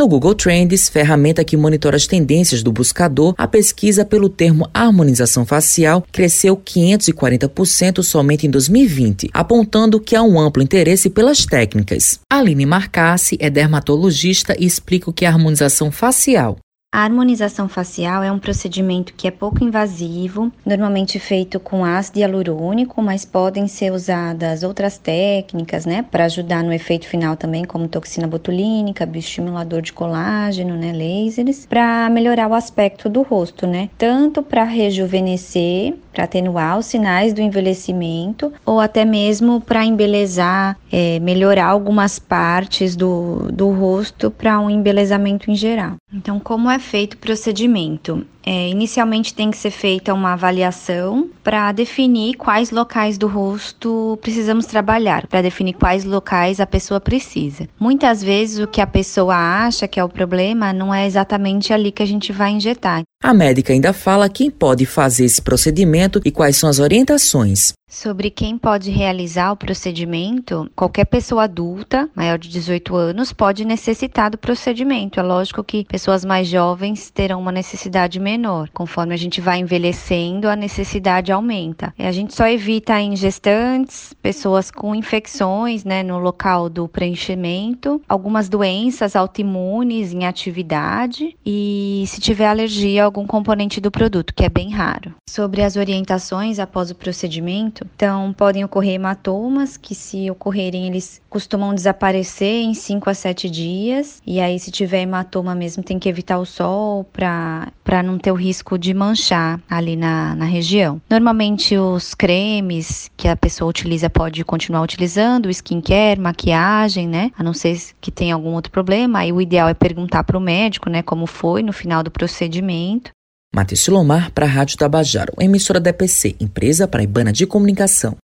No Google Trends, ferramenta que monitora as tendências do buscador, a pesquisa pelo termo harmonização facial cresceu 540% somente em 2020, apontando que há um amplo interesse pelas técnicas. Aline Marcassi é dermatologista e explica o que é harmonização facial. A harmonização facial é um procedimento que é pouco invasivo, normalmente feito com ácido hialurônico, mas podem ser usadas outras técnicas, né, para ajudar no efeito final também, como toxina botulínica, bioestimulador de colágeno, né, lasers, para melhorar o aspecto do rosto, né, tanto para rejuvenescer, para atenuar os sinais do envelhecimento, ou até mesmo para embelezar, é, melhorar algumas partes do, do rosto para um embelezamento em geral. Então, como é feito procedimento? É, inicialmente tem que ser feita uma avaliação para definir quais locais do rosto precisamos trabalhar, para definir quais locais a pessoa precisa. Muitas vezes o que a pessoa acha que é o problema não é exatamente ali que a gente vai injetar. A médica ainda fala quem pode fazer esse procedimento e quais são as orientações. Sobre quem pode realizar o procedimento, qualquer pessoa adulta, maior de 18 anos, pode necessitar do procedimento. É lógico que pessoas mais jovens terão uma necessidade menor. Conforme a gente vai envelhecendo, a necessidade aumenta. A gente só evita em gestantes, pessoas com infecções né, no local do preenchimento, algumas doenças autoimunes em atividade e se tiver alergia a algum componente do produto, que é bem raro. Sobre as orientações após o procedimento, então, podem ocorrer hematomas, que se ocorrerem, eles costumam desaparecer em 5 a 7 dias. E aí, se tiver hematoma mesmo, tem que evitar o sol para não ter o risco de manchar ali na, na região. Normalmente, os cremes que a pessoa utiliza pode continuar utilizando, skincare, maquiagem, né? A não ser que tenha algum outro problema. Aí, o ideal é perguntar para o médico, né, como foi no final do procedimento. Matheus Silomar para a Rádio Tabajaro, emissora da EPC, empresa paraibana de comunicação.